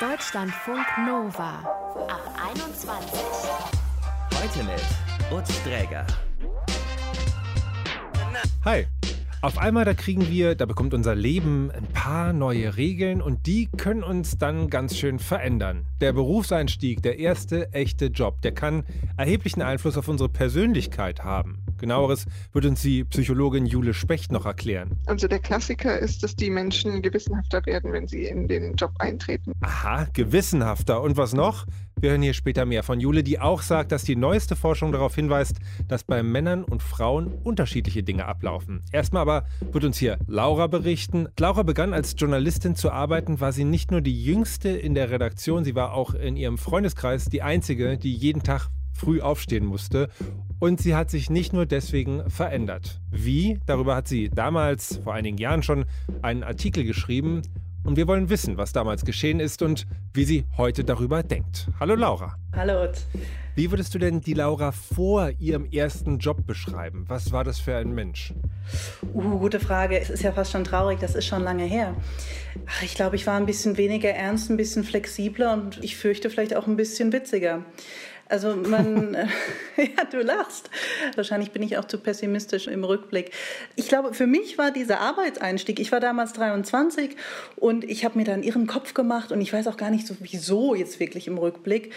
Deutschlandfunk Nova ab 21. Heute mit Utz Dräger. Hi. Auf einmal, da kriegen wir, da bekommt unser Leben ein paar neue Regeln und die können uns dann ganz schön verändern. Der Berufseinstieg, der erste echte Job, der kann erheblichen Einfluss auf unsere Persönlichkeit haben. Genaueres wird uns die Psychologin Jule Specht noch erklären. Also der Klassiker ist, dass die Menschen gewissenhafter werden, wenn sie in den Job eintreten. Aha, gewissenhafter. Und was noch? Wir hören hier später mehr von Jule, die auch sagt, dass die neueste Forschung darauf hinweist, dass bei Männern und Frauen unterschiedliche Dinge ablaufen. Erstmal aber wird uns hier Laura berichten. Laura begann als Journalistin zu arbeiten, war sie nicht nur die jüngste in der Redaktion, sie war auch in ihrem Freundeskreis die einzige, die jeden Tag früh aufstehen musste. Und sie hat sich nicht nur deswegen verändert. Wie? Darüber hat sie damals, vor einigen Jahren schon, einen Artikel geschrieben. Und wir wollen wissen, was damals geschehen ist und wie sie heute darüber denkt. Hallo Laura. Hallo. Wie würdest du denn die Laura vor ihrem ersten Job beschreiben? Was war das für ein Mensch? Uh, gute Frage. Es ist ja fast schon traurig, das ist schon lange her. Ach, ich glaube, ich war ein bisschen weniger ernst, ein bisschen flexibler und ich fürchte vielleicht auch ein bisschen witziger. Also man, ja, du lachst. Wahrscheinlich bin ich auch zu pessimistisch im Rückblick. Ich glaube, für mich war dieser Arbeitseinstieg, ich war damals 23 und ich habe mir dann ihren Kopf gemacht und ich weiß auch gar nicht so, wieso jetzt wirklich im Rückblick.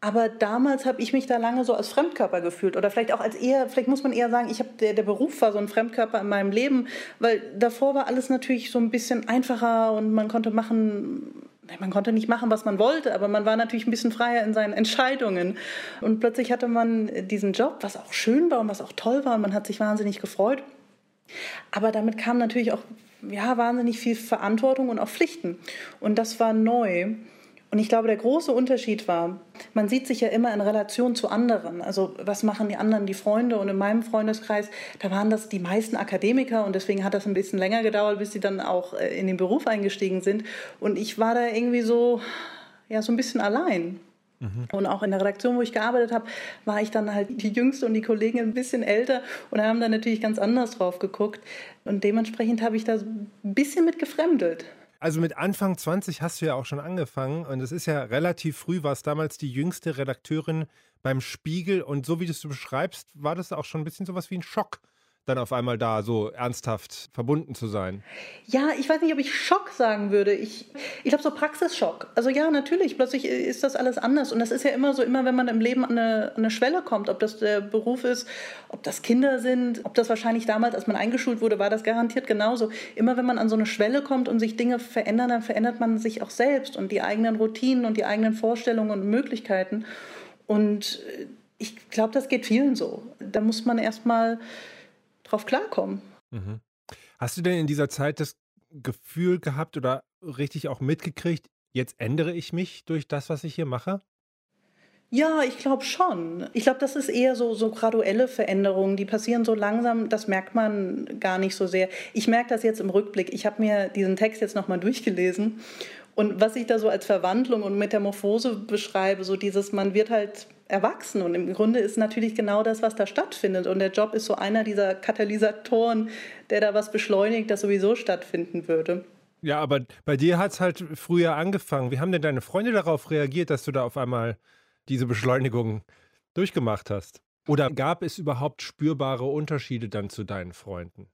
Aber damals habe ich mich da lange so als Fremdkörper gefühlt oder vielleicht auch als eher, vielleicht muss man eher sagen, ich habe der, der Beruf war so ein Fremdkörper in meinem Leben, weil davor war alles natürlich so ein bisschen einfacher und man konnte machen, man konnte nicht machen, was man wollte, aber man war natürlich ein bisschen freier in seinen Entscheidungen. Und plötzlich hatte man diesen Job, was auch schön war und was auch toll war und man hat sich wahnsinnig gefreut. Aber damit kam natürlich auch ja, wahnsinnig viel Verantwortung und auch Pflichten. Und das war neu. Und ich glaube, der große Unterschied war, man sieht sich ja immer in Relation zu anderen. Also was machen die anderen, die Freunde? Und in meinem Freundeskreis, da waren das die meisten Akademiker und deswegen hat das ein bisschen länger gedauert, bis sie dann auch äh, in den Beruf eingestiegen sind. Und ich war da irgendwie so, ja, so ein bisschen allein. Mhm. Und auch in der Redaktion, wo ich gearbeitet habe, war ich dann halt die Jüngste und die Kollegen ein bisschen älter und haben da natürlich ganz anders drauf geguckt. Und dementsprechend habe ich da ein bisschen mit gefremdelt. Also mit Anfang 20 hast du ja auch schon angefangen und es ist ja relativ früh, warst damals die jüngste Redakteurin beim Spiegel und so wie du es beschreibst, war das auch schon ein bisschen sowas wie ein Schock dann auf einmal da so ernsthaft verbunden zu sein? Ja, ich weiß nicht, ob ich Schock sagen würde. Ich, ich glaube so Praxisschock. Also ja, natürlich, plötzlich ist das alles anders. Und das ist ja immer so, immer wenn man im Leben an eine, an eine Schwelle kommt, ob das der Beruf ist, ob das Kinder sind, ob das wahrscheinlich damals, als man eingeschult wurde, war das garantiert genauso. Immer wenn man an so eine Schwelle kommt und sich Dinge verändern, dann verändert man sich auch selbst und die eigenen Routinen und die eigenen Vorstellungen und Möglichkeiten. Und ich glaube, das geht vielen so. Da muss man erstmal drauf klarkommen. Mhm. Hast du denn in dieser Zeit das Gefühl gehabt oder richtig auch mitgekriegt, jetzt ändere ich mich durch das, was ich hier mache? Ja, ich glaube schon. Ich glaube, das ist eher so, so graduelle Veränderungen, die passieren so langsam, das merkt man gar nicht so sehr. Ich merke das jetzt im Rückblick. Ich habe mir diesen Text jetzt nochmal durchgelesen und was ich da so als Verwandlung und Metamorphose beschreibe, so dieses, man wird halt erwachsen. Und im Grunde ist natürlich genau das, was da stattfindet. Und der Job ist so einer dieser Katalysatoren, der da was beschleunigt, das sowieso stattfinden würde. Ja, aber bei dir hat es halt früher angefangen. Wie haben denn deine Freunde darauf reagiert, dass du da auf einmal diese Beschleunigung durchgemacht hast? Oder gab es überhaupt spürbare Unterschiede dann zu deinen Freunden?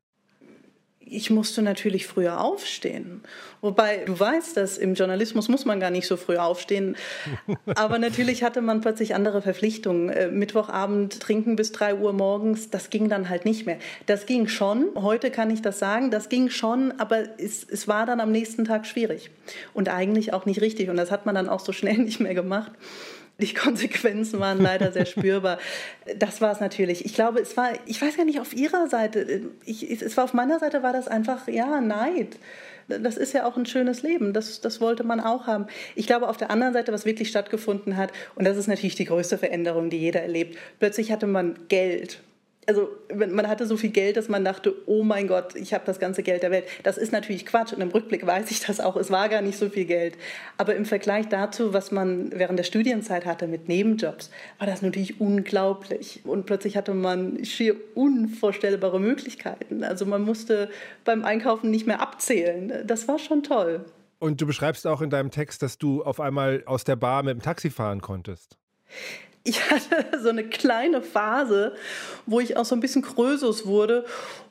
Ich musste natürlich früher aufstehen. Wobei du weißt, dass im Journalismus muss man gar nicht so früh aufstehen. Aber natürlich hatte man plötzlich andere Verpflichtungen. Äh, Mittwochabend trinken bis drei Uhr morgens, das ging dann halt nicht mehr. Das ging schon. Heute kann ich das sagen. Das ging schon, aber es, es war dann am nächsten Tag schwierig. Und eigentlich auch nicht richtig. Und das hat man dann auch so schnell nicht mehr gemacht. Die Konsequenzen waren leider sehr spürbar. Das war es natürlich. Ich glaube, es war, ich weiß ja nicht, auf Ihrer Seite, ich, es war auf meiner Seite war das einfach, ja, Neid. Das ist ja auch ein schönes Leben. Das, das wollte man auch haben. Ich glaube, auf der anderen Seite, was wirklich stattgefunden hat, und das ist natürlich die größte Veränderung, die jeder erlebt, plötzlich hatte man Geld also man hatte so viel Geld, dass man dachte, oh mein Gott, ich habe das ganze Geld der Welt. Das ist natürlich Quatsch und im Rückblick weiß ich das auch. Es war gar nicht so viel Geld. Aber im Vergleich dazu, was man während der Studienzeit hatte mit Nebenjobs, war das natürlich unglaublich. Und plötzlich hatte man schier unvorstellbare Möglichkeiten. Also man musste beim Einkaufen nicht mehr abzählen. Das war schon toll. Und du beschreibst auch in deinem Text, dass du auf einmal aus der Bar mit dem Taxi fahren konntest. Ich hatte so eine kleine Phase, wo ich auch so ein bisschen Krösus wurde.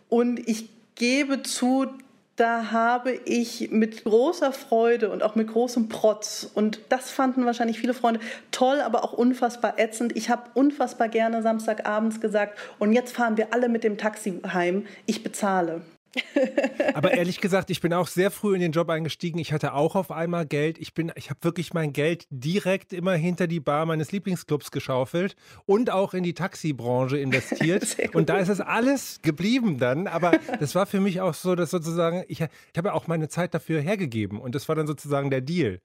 Und ich gebe zu, da habe ich mit großer Freude und auch mit großem Protz, und das fanden wahrscheinlich viele Freunde toll, aber auch unfassbar ätzend. Ich habe unfassbar gerne Samstagabends gesagt, und jetzt fahren wir alle mit dem Taxi heim, ich bezahle. Aber ehrlich gesagt, ich bin auch sehr früh in den Job eingestiegen. Ich hatte auch auf einmal Geld. Ich bin, ich habe wirklich mein Geld direkt immer hinter die Bar meines Lieblingsclubs geschaufelt und auch in die Taxibranche investiert. und da ist es alles geblieben dann. Aber das war für mich auch so, dass sozusagen, ich, ich habe ja auch meine Zeit dafür hergegeben. Und das war dann sozusagen der Deal.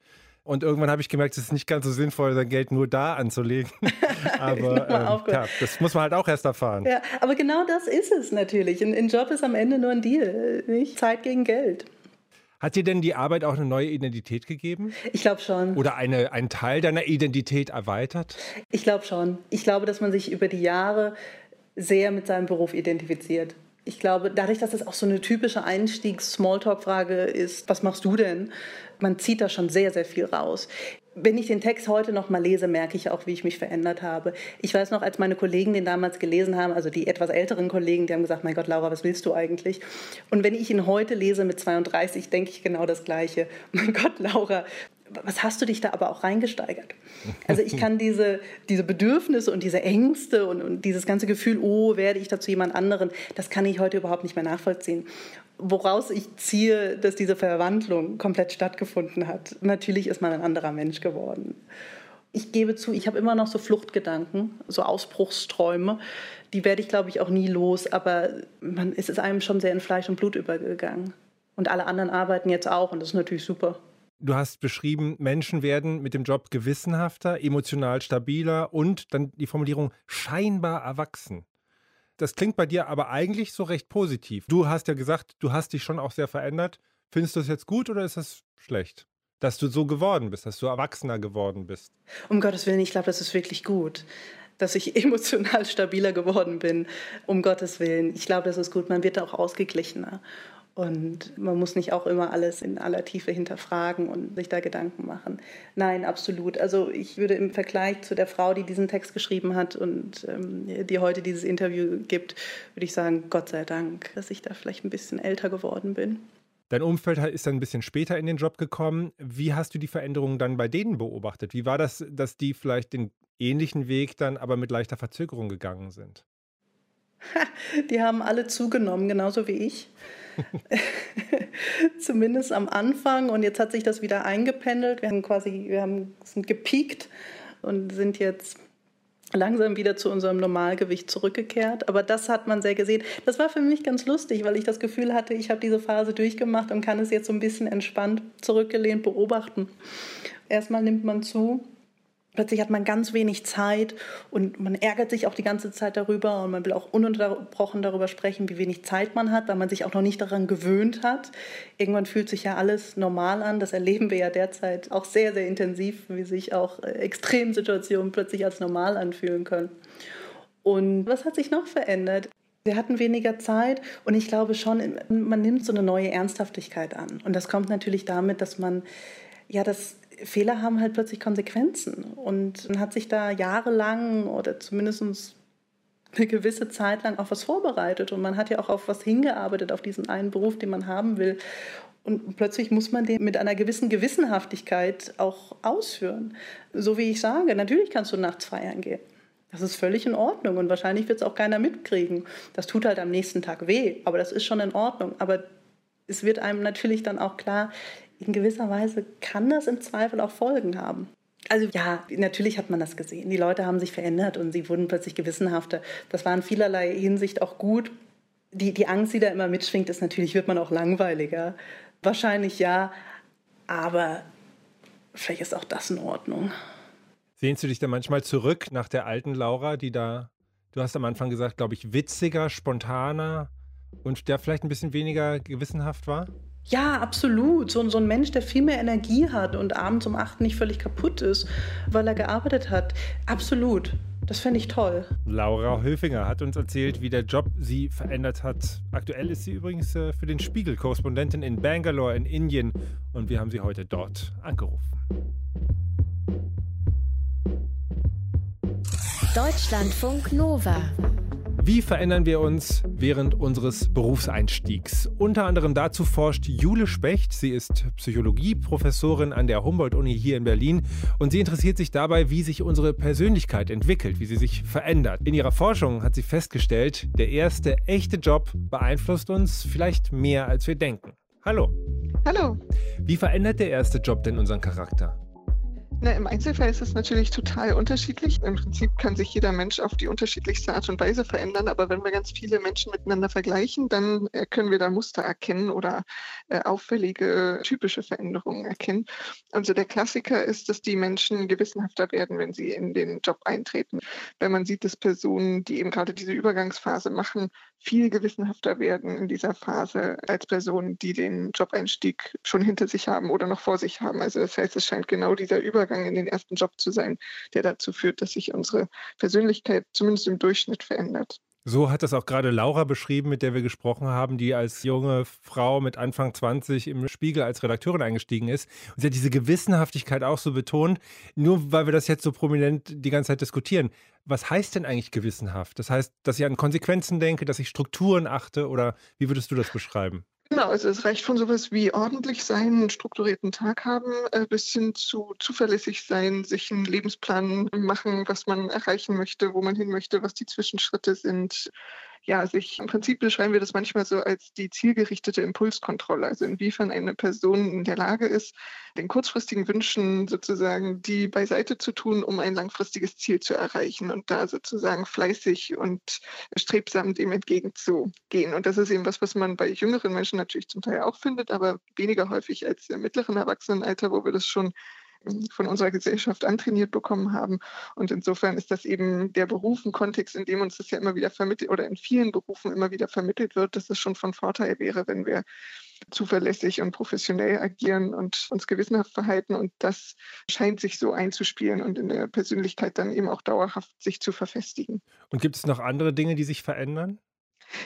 Und irgendwann habe ich gemerkt, es ist nicht ganz so sinnvoll, sein Geld nur da anzulegen. aber ähm, ja, das muss man halt auch erst erfahren. Ja, aber genau das ist es natürlich. Ein, ein Job ist am Ende nur ein Deal, nicht Zeit gegen Geld. Hat dir denn die Arbeit auch eine neue Identität gegeben? Ich glaube schon. Oder eine, einen Teil deiner Identität erweitert? Ich glaube schon. Ich glaube, dass man sich über die Jahre sehr mit seinem Beruf identifiziert. Ich glaube, dadurch, dass es auch so eine typische Einstiegs-Smalltalk-Frage ist, was machst du denn? Man zieht da schon sehr, sehr viel raus. Wenn ich den Text heute noch mal lese, merke ich auch, wie ich mich verändert habe. Ich weiß noch, als meine Kollegen den damals gelesen haben, also die etwas älteren Kollegen, die haben gesagt, mein Gott, Laura, was willst du eigentlich? Und wenn ich ihn heute lese mit 32, denke ich genau das Gleiche. Mein Gott, Laura, was hast du dich da aber auch reingesteigert? Also ich kann diese, diese Bedürfnisse und diese Ängste und, und dieses ganze Gefühl, oh, werde ich dazu jemand anderen, das kann ich heute überhaupt nicht mehr nachvollziehen. Woraus ich ziehe, dass diese Verwandlung komplett stattgefunden hat. Natürlich ist man ein anderer Mensch geworden. Ich gebe zu, ich habe immer noch so Fluchtgedanken, so Ausbruchsträume. Die werde ich, glaube ich, auch nie los. Aber man, es ist einem schon sehr in Fleisch und Blut übergegangen. Und alle anderen arbeiten jetzt auch und das ist natürlich super. Du hast beschrieben, Menschen werden mit dem Job gewissenhafter, emotional stabiler und dann die Formulierung scheinbar erwachsen. Das klingt bei dir aber eigentlich so recht positiv. Du hast ja gesagt, du hast dich schon auch sehr verändert. Findest du das jetzt gut oder ist das schlecht? Dass du so geworden bist, dass du erwachsener geworden bist. Um Gottes Willen, ich glaube, das ist wirklich gut dass ich emotional stabiler geworden bin, um Gottes Willen. Ich glaube, das ist gut. Man wird auch ausgeglichener. Und man muss nicht auch immer alles in aller Tiefe hinterfragen und sich da Gedanken machen. Nein, absolut. Also ich würde im Vergleich zu der Frau, die diesen Text geschrieben hat und ähm, die heute dieses Interview gibt, würde ich sagen, Gott sei Dank, dass ich da vielleicht ein bisschen älter geworden bin. Dein Umfeld ist dann ein bisschen später in den Job gekommen. Wie hast du die Veränderungen dann bei denen beobachtet? Wie war das, dass die vielleicht den ähnlichen Weg dann aber mit leichter Verzögerung gegangen sind? Die haben alle zugenommen, genauso wie ich. Zumindest am Anfang. Und jetzt hat sich das wieder eingependelt. Wir haben quasi, wir haben, sind gepiekt und sind jetzt langsam wieder zu unserem Normalgewicht zurückgekehrt. Aber das hat man sehr gesehen. Das war für mich ganz lustig, weil ich das Gefühl hatte, ich habe diese Phase durchgemacht und kann es jetzt so ein bisschen entspannt zurückgelehnt beobachten. Erstmal nimmt man zu, Plötzlich hat man ganz wenig Zeit und man ärgert sich auch die ganze Zeit darüber und man will auch ununterbrochen darüber sprechen, wie wenig Zeit man hat, weil man sich auch noch nicht daran gewöhnt hat. Irgendwann fühlt sich ja alles normal an. Das erleben wir ja derzeit auch sehr, sehr intensiv, wie sich auch äh, Extremsituationen plötzlich als normal anfühlen können. Und was hat sich noch verändert? Wir hatten weniger Zeit und ich glaube schon, man nimmt so eine neue Ernsthaftigkeit an. Und das kommt natürlich damit, dass man ja das Fehler haben halt plötzlich Konsequenzen. Und man hat sich da jahrelang oder zumindest eine gewisse Zeit lang auf was vorbereitet und man hat ja auch auf was hingearbeitet, auf diesen einen Beruf, den man haben will. Und plötzlich muss man den mit einer gewissen Gewissenhaftigkeit auch ausführen. So wie ich sage, natürlich kannst du nachts feiern gehen. Das ist völlig in Ordnung und wahrscheinlich wird es auch keiner mitkriegen. Das tut halt am nächsten Tag weh, aber das ist schon in Ordnung. Aber es wird einem natürlich dann auch klar, in gewisser Weise kann das im Zweifel auch Folgen haben. Also ja, natürlich hat man das gesehen. Die Leute haben sich verändert und sie wurden plötzlich gewissenhafter. Das war in vielerlei Hinsicht auch gut. Die, die Angst, die da immer mitschwingt, ist natürlich, wird man auch langweiliger. Wahrscheinlich ja, aber vielleicht ist auch das in Ordnung. Sehnst du dich da manchmal zurück nach der alten Laura, die da, du hast am Anfang gesagt, glaube ich, witziger, spontaner und der vielleicht ein bisschen weniger gewissenhaft war? Ja, absolut. So, so ein Mensch, der viel mehr Energie hat und abends um acht nicht völlig kaputt ist, weil er gearbeitet hat. Absolut. Das fände ich toll. Laura Höfinger hat uns erzählt, wie der Job sie verändert hat. Aktuell ist sie übrigens äh, für den Spiegel Korrespondentin in Bangalore in Indien und wir haben sie heute dort angerufen. Deutschlandfunk Nova. Wie verändern wir uns während unseres Berufseinstiegs? Unter anderem dazu forscht Jule Specht. Sie ist Psychologieprofessorin an der Humboldt-Uni hier in Berlin und sie interessiert sich dabei, wie sich unsere Persönlichkeit entwickelt, wie sie sich verändert. In ihrer Forschung hat sie festgestellt, der erste echte Job beeinflusst uns vielleicht mehr, als wir denken. Hallo. Hallo. Wie verändert der erste Job denn unseren Charakter? Na, Im Einzelfall ist es natürlich total unterschiedlich. Im Prinzip kann sich jeder Mensch auf die unterschiedlichste Art und Weise verändern, aber wenn wir ganz viele Menschen miteinander vergleichen, dann können wir da Muster erkennen oder äh, auffällige typische Veränderungen erkennen. Also der Klassiker ist, dass die Menschen gewissenhafter werden, wenn sie in den Job eintreten. Wenn man sieht, dass Personen, die eben gerade diese Übergangsphase machen, viel gewissenhafter werden in dieser Phase als Personen, die den Jobeinstieg schon hinter sich haben oder noch vor sich haben. Also das heißt, es scheint genau dieser Übergang in den ersten Job zu sein, der dazu führt, dass sich unsere Persönlichkeit zumindest im Durchschnitt verändert. So hat das auch gerade Laura beschrieben, mit der wir gesprochen haben, die als junge Frau mit Anfang 20 im Spiegel als Redakteurin eingestiegen ist. Und sie hat diese Gewissenhaftigkeit auch so betont, nur weil wir das jetzt so prominent die ganze Zeit diskutieren. Was heißt denn eigentlich gewissenhaft? Das heißt, dass ich an Konsequenzen denke, dass ich Strukturen achte oder wie würdest du das beschreiben? Genau, also es reicht von sowas wie ordentlich sein, einen strukturierten Tag haben, äh, bis hin zu zuverlässig sein, sich einen Lebensplan machen, was man erreichen möchte, wo man hin möchte, was die Zwischenschritte sind, ja, sich im Prinzip beschreiben wir das manchmal so als die zielgerichtete Impulskontrolle. Also inwiefern eine Person in der Lage ist, den kurzfristigen Wünschen sozusagen die beiseite zu tun, um ein langfristiges Ziel zu erreichen und da sozusagen fleißig und strebsam dem entgegenzugehen. Und das ist eben was, was man bei jüngeren Menschen natürlich zum Teil auch findet, aber weniger häufig als im mittleren Erwachsenenalter, wo wir das schon von unserer Gesellschaft antrainiert bekommen haben. Und insofern ist das eben der Beruf ein Kontext, in dem uns das ja immer wieder vermittelt oder in vielen Berufen immer wieder vermittelt wird, dass es schon von Vorteil wäre, wenn wir zuverlässig und professionell agieren und uns gewissenhaft verhalten. Und das scheint sich so einzuspielen und in der Persönlichkeit dann eben auch dauerhaft sich zu verfestigen. Und gibt es noch andere Dinge, die sich verändern?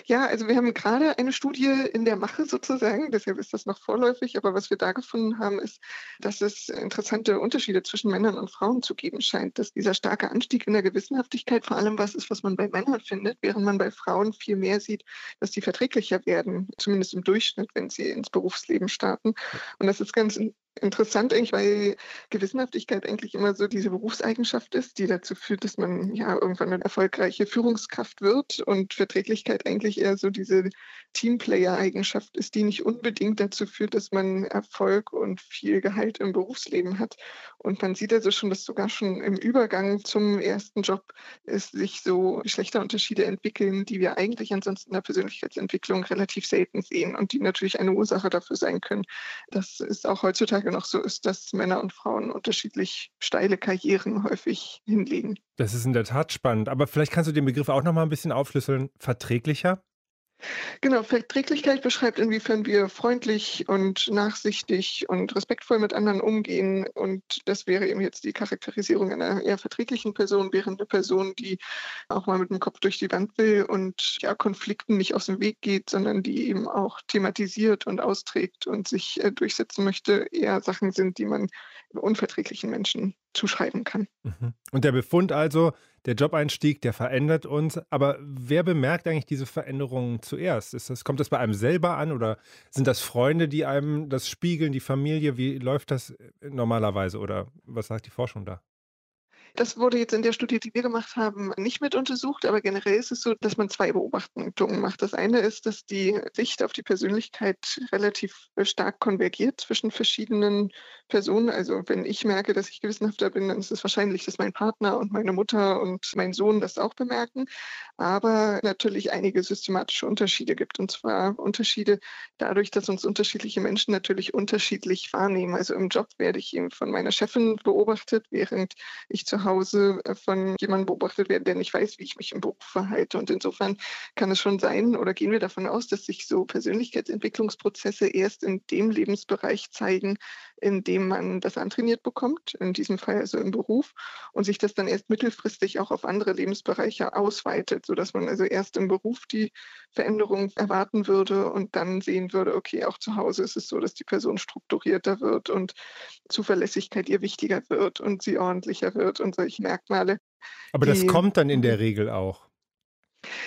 Ja, also wir haben gerade eine Studie in der Mache sozusagen, deshalb ist das noch vorläufig, aber was wir da gefunden haben, ist, dass es interessante Unterschiede zwischen Männern und Frauen zu geben scheint, dass dieser starke Anstieg in der Gewissenhaftigkeit vor allem was ist, was man bei Männern findet, während man bei Frauen viel mehr sieht, dass die verträglicher werden, zumindest im Durchschnitt, wenn sie ins Berufsleben starten. Und das ist ganz interessant eigentlich, weil Gewissenhaftigkeit eigentlich immer so diese Berufseigenschaft ist, die dazu führt, dass man ja irgendwann eine erfolgreiche Führungskraft wird und Verträglichkeit eigentlich eher so diese Teamplayer-Eigenschaft ist, die nicht unbedingt dazu führt, dass man Erfolg und viel Gehalt im Berufsleben hat. Und man sieht also schon, dass sogar schon im Übergang zum ersten Job es sich so Geschlechterunterschiede entwickeln, die wir eigentlich ansonsten in der Persönlichkeitsentwicklung relativ selten sehen und die natürlich eine Ursache dafür sein können, dass es auch heutzutage noch so ist, dass Männer und Frauen unterschiedlich steile Karrieren häufig hinlegen. Das ist in der Tat spannend. Aber vielleicht kannst du den Begriff auch noch mal ein bisschen aufschlüsseln. Verträglicher? Genau, Verträglichkeit beschreibt, inwiefern wir freundlich und nachsichtig und respektvoll mit anderen umgehen. Und das wäre eben jetzt die Charakterisierung einer eher verträglichen Person, während eine Person, die auch mal mit dem Kopf durch die Wand will und ja Konflikten nicht aus dem Weg geht, sondern die eben auch thematisiert und austrägt und sich äh, durchsetzen möchte, eher Sachen sind, die man unverträglichen Menschen zuschreiben kann. Mhm. Und der Befund also, der Jobeinstieg, der verändert uns. Aber wer bemerkt eigentlich diese Veränderungen zuerst? Das, kommt das bei einem selber an oder sind das Freunde, die einem das spiegeln, die Familie? Wie läuft das normalerweise oder was sagt die Forschung da? Das wurde jetzt in der Studie, die wir gemacht haben, nicht mit untersucht, aber generell ist es so, dass man zwei Beobachtungen macht. Das eine ist, dass die Sicht auf die Persönlichkeit relativ stark konvergiert zwischen verschiedenen Personen. Also wenn ich merke, dass ich gewissenhafter bin, dann ist es wahrscheinlich, dass mein Partner und meine Mutter und mein Sohn das auch bemerken. Aber natürlich einige systematische Unterschiede gibt. Und zwar Unterschiede dadurch, dass uns unterschiedliche Menschen natürlich unterschiedlich wahrnehmen. Also im Job werde ich eben von meiner Chefin beobachtet, während ich zu Hause äh, von jemandem beobachtet werde, der nicht weiß, wie ich mich im Beruf verhalte. Und insofern kann es schon sein oder gehen wir davon aus, dass sich so Persönlichkeitsentwicklungsprozesse erst in dem Lebensbereich zeigen, indem man das antrainiert bekommt, in diesem Fall also im Beruf, und sich das dann erst mittelfristig auch auf andere Lebensbereiche ausweitet, sodass man also erst im Beruf die Veränderung erwarten würde und dann sehen würde, okay, auch zu Hause ist es so, dass die Person strukturierter wird und Zuverlässigkeit ihr wichtiger wird und sie ordentlicher wird und solche Merkmale. Aber das kommt dann in der Regel auch.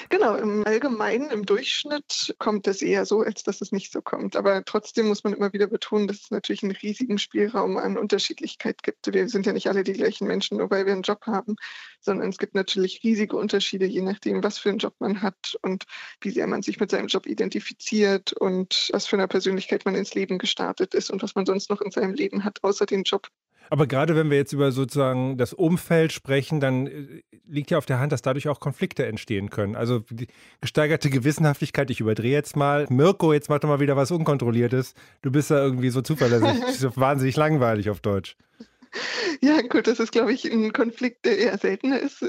Genau, im Allgemeinen, im Durchschnitt kommt es eher so, als dass es nicht so kommt. Aber trotzdem muss man immer wieder betonen, dass es natürlich einen riesigen Spielraum an Unterschiedlichkeit gibt. Wir sind ja nicht alle die gleichen Menschen, nur weil wir einen Job haben, sondern es gibt natürlich riesige Unterschiede, je nachdem, was für einen Job man hat und wie sehr man sich mit seinem Job identifiziert und was für eine Persönlichkeit man ins Leben gestartet ist und was man sonst noch in seinem Leben hat, außer den Job. Aber gerade wenn wir jetzt über sozusagen das Umfeld sprechen, dann äh, liegt ja auf der Hand, dass dadurch auch Konflikte entstehen können. Also die gesteigerte Gewissenhaftigkeit, ich überdrehe jetzt mal. Mirko, jetzt mach doch mal wieder was Unkontrolliertes. Du bist da irgendwie so zuverlässig. das ist wahnsinnig langweilig auf Deutsch. Ja, gut, das ist, glaube ich, ein Konflikt, der eher seltener ist.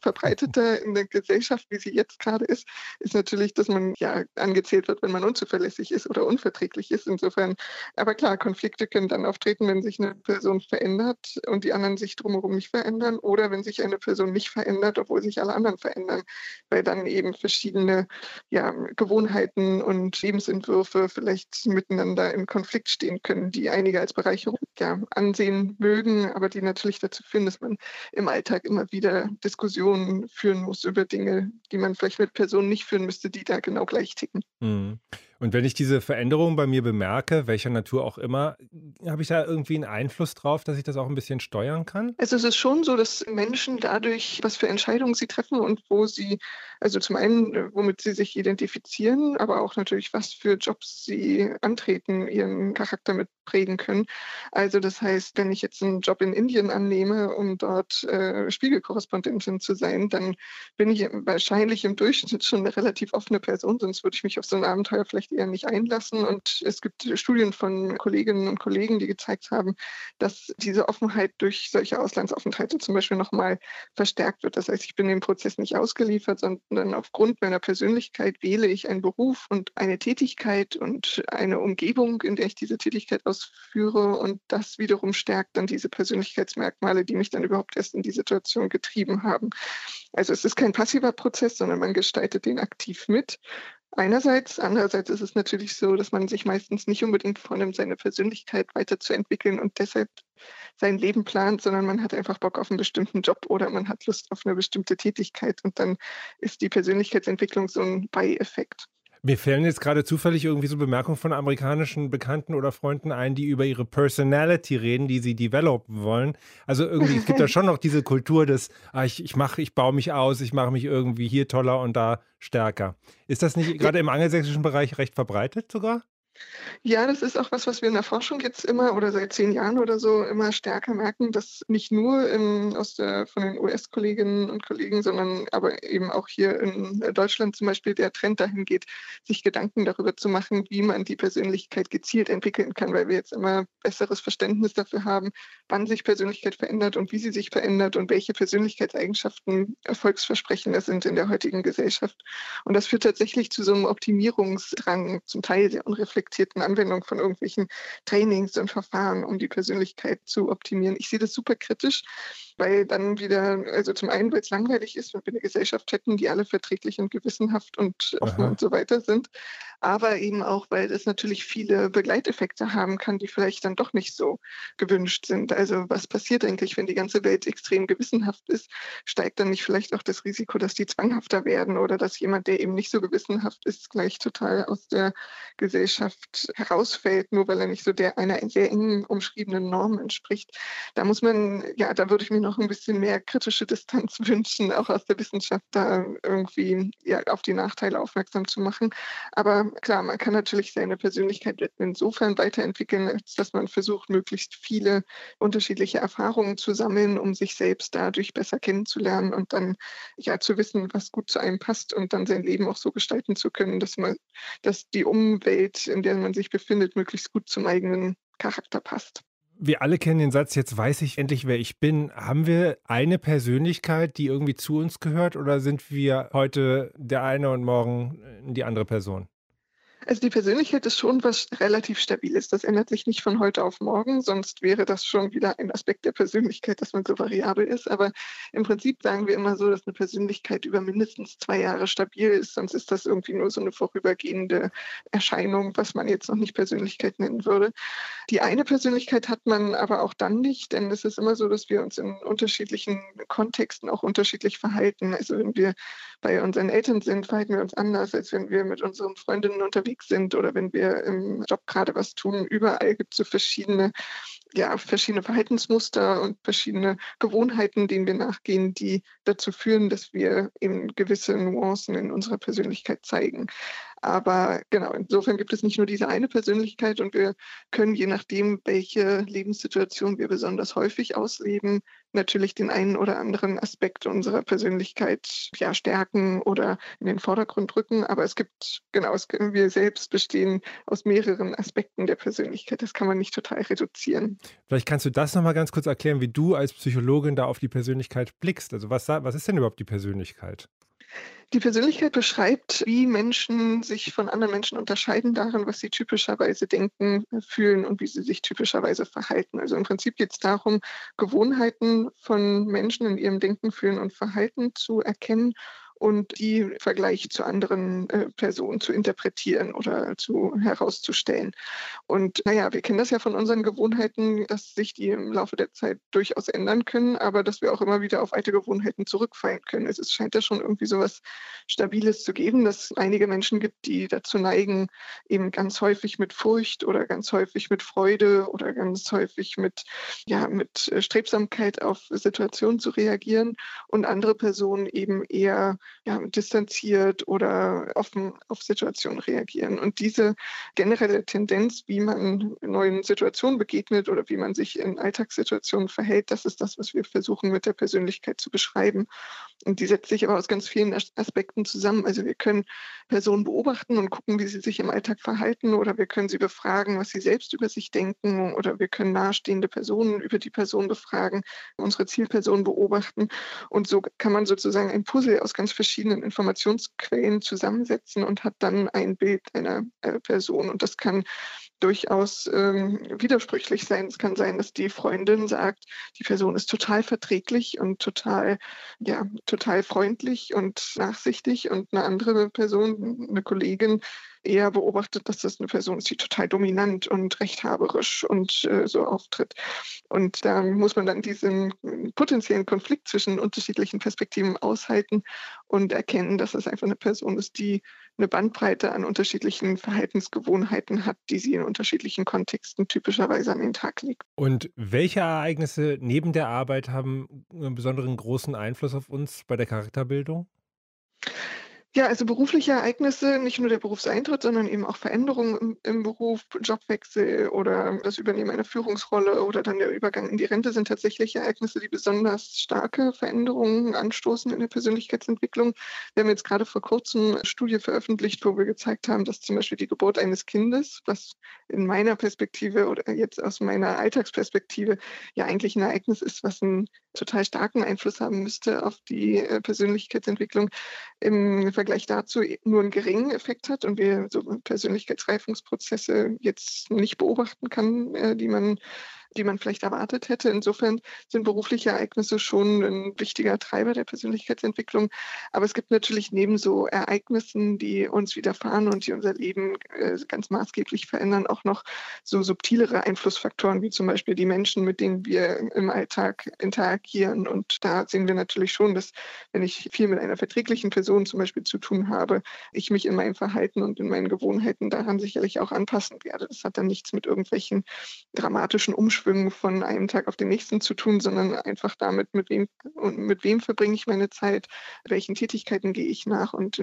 Verbreiteter in der Gesellschaft, wie sie jetzt gerade ist, ist natürlich, dass man ja angezählt wird, wenn man unzuverlässig ist oder unverträglich ist. Insofern, aber klar, Konflikte können dann auftreten, wenn sich eine Person verändert und die anderen sich drumherum nicht verändern oder wenn sich eine Person nicht verändert, obwohl sich alle anderen verändern, weil dann eben verschiedene ja, Gewohnheiten und Lebensentwürfe vielleicht miteinander in Konflikt stehen können, die einige als Bereicherung ja, ansehen mögen mögen, aber die natürlich dazu führen, dass man im Alltag immer wieder Diskussionen führen muss über Dinge, die man vielleicht mit Personen nicht führen müsste, die da genau gleich ticken. Mhm. Und wenn ich diese Veränderung bei mir bemerke, welcher Natur auch immer, habe ich da irgendwie einen Einfluss drauf, dass ich das auch ein bisschen steuern kann? Also es ist schon so, dass Menschen dadurch, was für Entscheidungen sie treffen und wo sie, also zum einen, womit sie sich identifizieren, aber auch natürlich, was für Jobs sie antreten, ihren Charakter mit prägen können. Also das heißt, wenn ich jetzt einen Job in Indien annehme, um dort äh, Spiegelkorrespondentin zu sein, dann bin ich wahrscheinlich im Durchschnitt schon eine relativ offene Person, sonst würde ich mich auf so ein Abenteuer vielleicht eher nicht einlassen. Und es gibt Studien von Kolleginnen und Kollegen, die gezeigt haben, dass diese Offenheit durch solche Auslandsaufenthalte zum Beispiel nochmal verstärkt wird. Das heißt, ich bin dem Prozess nicht ausgeliefert, sondern aufgrund meiner Persönlichkeit wähle ich einen Beruf und eine Tätigkeit und eine Umgebung, in der ich diese Tätigkeit ausführe. Und das wiederum stärkt dann diese Persönlichkeitsmerkmale, die mich dann überhaupt erst in die Situation getrieben haben. Also es ist kein passiver Prozess, sondern man gestaltet den aktiv mit. Einerseits, andererseits ist es natürlich so, dass man sich meistens nicht unbedingt vornimmt, seine Persönlichkeit weiterzuentwickeln und deshalb sein Leben plant, sondern man hat einfach Bock auf einen bestimmten Job oder man hat Lust auf eine bestimmte Tätigkeit und dann ist die Persönlichkeitsentwicklung so ein Beieffekt. Mir fällen jetzt gerade zufällig irgendwie so Bemerkungen von amerikanischen Bekannten oder Freunden ein, die über ihre Personality reden, die sie developen wollen. Also irgendwie, es gibt da schon noch diese Kultur des, ah, ich, ich mache, ich baue mich aus, ich mache mich irgendwie hier toller und da stärker. Ist das nicht gerade im angelsächsischen Bereich recht verbreitet sogar? Ja, das ist auch was, was wir in der Forschung jetzt immer oder seit zehn Jahren oder so immer stärker merken, dass nicht nur in, aus der, von den US-Kolleginnen und Kollegen, sondern aber eben auch hier in Deutschland zum Beispiel der Trend dahin geht, sich Gedanken darüber zu machen, wie man die Persönlichkeit gezielt entwickeln kann, weil wir jetzt immer besseres Verständnis dafür haben, wann sich Persönlichkeit verändert und wie sie sich verändert und welche Persönlichkeitseigenschaften erfolgsversprechender sind in der heutigen Gesellschaft. Und das führt tatsächlich zu so einem Optimierungsdrang, zum Teil sehr unreflektiert reflektierten Anwendung von irgendwelchen Trainings und Verfahren, um die Persönlichkeit zu optimieren. Ich sehe das super kritisch, weil dann wieder, also zum einen, weil es langweilig ist, wenn wir eine Gesellschaft hätten, die alle verträglich und gewissenhaft und offen Aha. und so weiter sind, aber eben auch, weil es natürlich viele Begleiteffekte haben kann, die vielleicht dann doch nicht so gewünscht sind. Also was passiert eigentlich, wenn die ganze Welt extrem gewissenhaft ist? Steigt dann nicht vielleicht auch das Risiko, dass die zwanghafter werden oder dass jemand, der eben nicht so gewissenhaft ist, gleich total aus der Gesellschaft herausfällt, nur weil er nicht so der einer sehr engen umschriebenen Norm entspricht? Da muss man, ja, da würde ich mir noch ein bisschen mehr kritische Distanz wünschen, auch aus der Wissenschaft da irgendwie ja, auf die Nachteile aufmerksam zu machen. Aber klar, man kann natürlich seine Persönlichkeit insofern weiterentwickeln, als dass man versucht, möglichst viele unterschiedliche Erfahrungen zu sammeln, um sich selbst dadurch besser kennenzulernen und dann ja zu wissen, was gut zu einem passt und dann sein Leben auch so gestalten zu können, dass man, dass die Umwelt, in der man sich befindet, möglichst gut zum eigenen Charakter passt. Wir alle kennen den Satz, jetzt weiß ich endlich, wer ich bin. Haben wir eine Persönlichkeit, die irgendwie zu uns gehört oder sind wir heute der eine und morgen die andere Person? Also die Persönlichkeit ist schon was relativ Stabiles. Das ändert sich nicht von heute auf morgen, sonst wäre das schon wieder ein Aspekt der Persönlichkeit, dass man so variabel ist. Aber im Prinzip sagen wir immer so, dass eine Persönlichkeit über mindestens zwei Jahre stabil ist, sonst ist das irgendwie nur so eine vorübergehende Erscheinung, was man jetzt noch nicht Persönlichkeit nennen würde. Die eine Persönlichkeit hat man aber auch dann nicht, denn es ist immer so, dass wir uns in unterschiedlichen Kontexten auch unterschiedlich verhalten. Also wenn wir bei unseren Eltern sind, verhalten wir uns anders, als wenn wir mit unseren Freundinnen unterwegs unterwegs sind oder wenn wir im Job gerade was tun. Überall gibt es so verschiedene, ja, verschiedene Verhaltensmuster und verschiedene Gewohnheiten, denen wir nachgehen, die dazu führen, dass wir eben gewisse Nuancen in unserer Persönlichkeit zeigen. Aber genau, insofern gibt es nicht nur diese eine Persönlichkeit und wir können je nachdem, welche Lebenssituation wir besonders häufig ausleben, natürlich den einen oder anderen Aspekt unserer Persönlichkeit ja, stärken oder in den Vordergrund rücken. Aber es gibt, genau, es wir selbst bestehen aus mehreren Aspekten der Persönlichkeit. Das kann man nicht total reduzieren. Vielleicht kannst du das nochmal ganz kurz erklären, wie du als Psychologin da auf die Persönlichkeit blickst. Also was, was ist denn überhaupt die Persönlichkeit? Die Persönlichkeit beschreibt, wie Menschen sich von anderen Menschen unterscheiden darin, was sie typischerweise denken, fühlen und wie sie sich typischerweise verhalten. Also im Prinzip geht es darum, Gewohnheiten von Menschen in ihrem Denken, Fühlen und Verhalten zu erkennen und die im Vergleich zu anderen äh, Personen zu interpretieren oder zu herauszustellen. Und naja, wir kennen das ja von unseren Gewohnheiten, dass sich die im Laufe der Zeit durchaus ändern können, aber dass wir auch immer wieder auf alte Gewohnheiten zurückfallen können. Es scheint ja schon irgendwie so was Stabiles zu geben, dass es einige Menschen gibt, die dazu neigen, eben ganz häufig mit Furcht oder ganz häufig mit Freude oder ganz häufig mit, ja, mit Strebsamkeit auf Situationen zu reagieren und andere Personen eben eher ja, distanziert oder offen auf Situationen reagieren. Und diese generelle Tendenz, wie man neuen Situationen begegnet oder wie man sich in Alltagssituationen verhält, das ist das, was wir versuchen mit der Persönlichkeit zu beschreiben. Und die setzt sich aber aus ganz vielen Aspekten zusammen. Also wir können Personen beobachten und gucken, wie sie sich im Alltag verhalten oder wir können sie befragen, was sie selbst über sich denken oder wir können nahestehende Personen über die Person befragen, unsere Zielperson beobachten. Und so kann man sozusagen ein Puzzle aus ganz verschiedenen Informationsquellen zusammensetzen und hat dann ein Bild einer Person. Und das kann durchaus ähm, widersprüchlich sein. Es kann sein, dass die Freundin sagt, die Person ist total verträglich und total, ja, total freundlich und nachsichtig und eine andere Person, eine Kollegin, eher beobachtet, dass das eine Person ist, die total dominant und rechthaberisch und äh, so auftritt. Und da muss man dann diesen potenziellen Konflikt zwischen unterschiedlichen Perspektiven aushalten und erkennen, dass es einfach eine Person ist, die eine Bandbreite an unterschiedlichen Verhaltensgewohnheiten hat, die sie in unterschiedlichen Kontexten typischerweise an den Tag legt. Und welche Ereignisse neben der Arbeit haben einen besonderen großen Einfluss auf uns bei der Charakterbildung? Ja, also berufliche Ereignisse, nicht nur der Berufseintritt, sondern eben auch Veränderungen im, im, Beruf, Jobwechsel oder das Übernehmen einer Führungsrolle oder dann der Übergang in die Rente sind tatsächlich Ereignisse, die besonders starke Veränderungen anstoßen in der Persönlichkeitsentwicklung. Wir haben jetzt gerade vor kurzem eine Studie veröffentlicht, wo wir gezeigt haben, dass zum Beispiel die Geburt eines Kindes, was in meiner Perspektive oder jetzt aus meiner Alltagsperspektive ja eigentlich ein Ereignis ist, was einen total starken Einfluss haben müsste auf die äh, Persönlichkeitsentwicklung, im Vergleich dazu nur einen geringen Effekt hat und wir so Persönlichkeitsreifungsprozesse jetzt nicht beobachten kann, äh, die man die man vielleicht erwartet hätte. Insofern sind berufliche Ereignisse schon ein wichtiger Treiber der Persönlichkeitsentwicklung. Aber es gibt natürlich neben so Ereignissen, die uns widerfahren und die unser Leben äh, ganz maßgeblich verändern, auch noch so subtilere Einflussfaktoren, wie zum Beispiel die Menschen, mit denen wir im Alltag interagieren. Und da sehen wir natürlich schon, dass wenn ich viel mit einer verträglichen Person zum Beispiel zu tun habe, ich mich in meinem Verhalten und in meinen Gewohnheiten daran sicherlich auch anpassen werde. Das hat dann nichts mit irgendwelchen dramatischen Umschwungen Umschwüngen von einem Tag auf den nächsten zu tun, sondern einfach damit, mit wem mit wem verbringe ich meine Zeit, welchen Tätigkeiten gehe ich nach und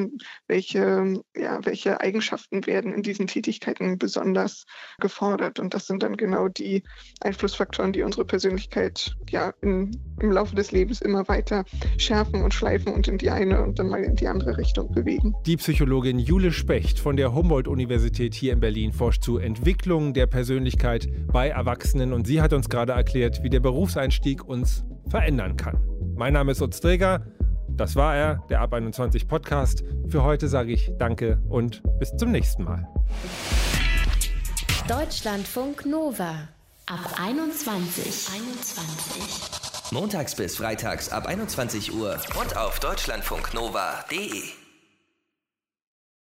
welche, ja, welche Eigenschaften werden in diesen Tätigkeiten besonders gefordert. Und das sind dann genau die Einflussfaktoren, die unsere Persönlichkeit ja in, im Laufe des Lebens immer weiter schärfen und schleifen und in die eine und dann mal in die andere Richtung bewegen. Die Psychologin Jule Specht von der Humboldt-Universität hier in Berlin forscht zu Entwicklung der Persönlichkeit bei Erwachsenen und sie hat uns gerade erklärt, wie der Berufseinstieg uns verändern kann. Mein Name ist Utz Träger. Das war er, der Ab 21 Podcast. Für heute sage ich Danke und bis zum nächsten Mal. Deutschlandfunk Nova ab 21. 21. Montags bis freitags ab 21 Uhr und auf deutschlandfunknova.de.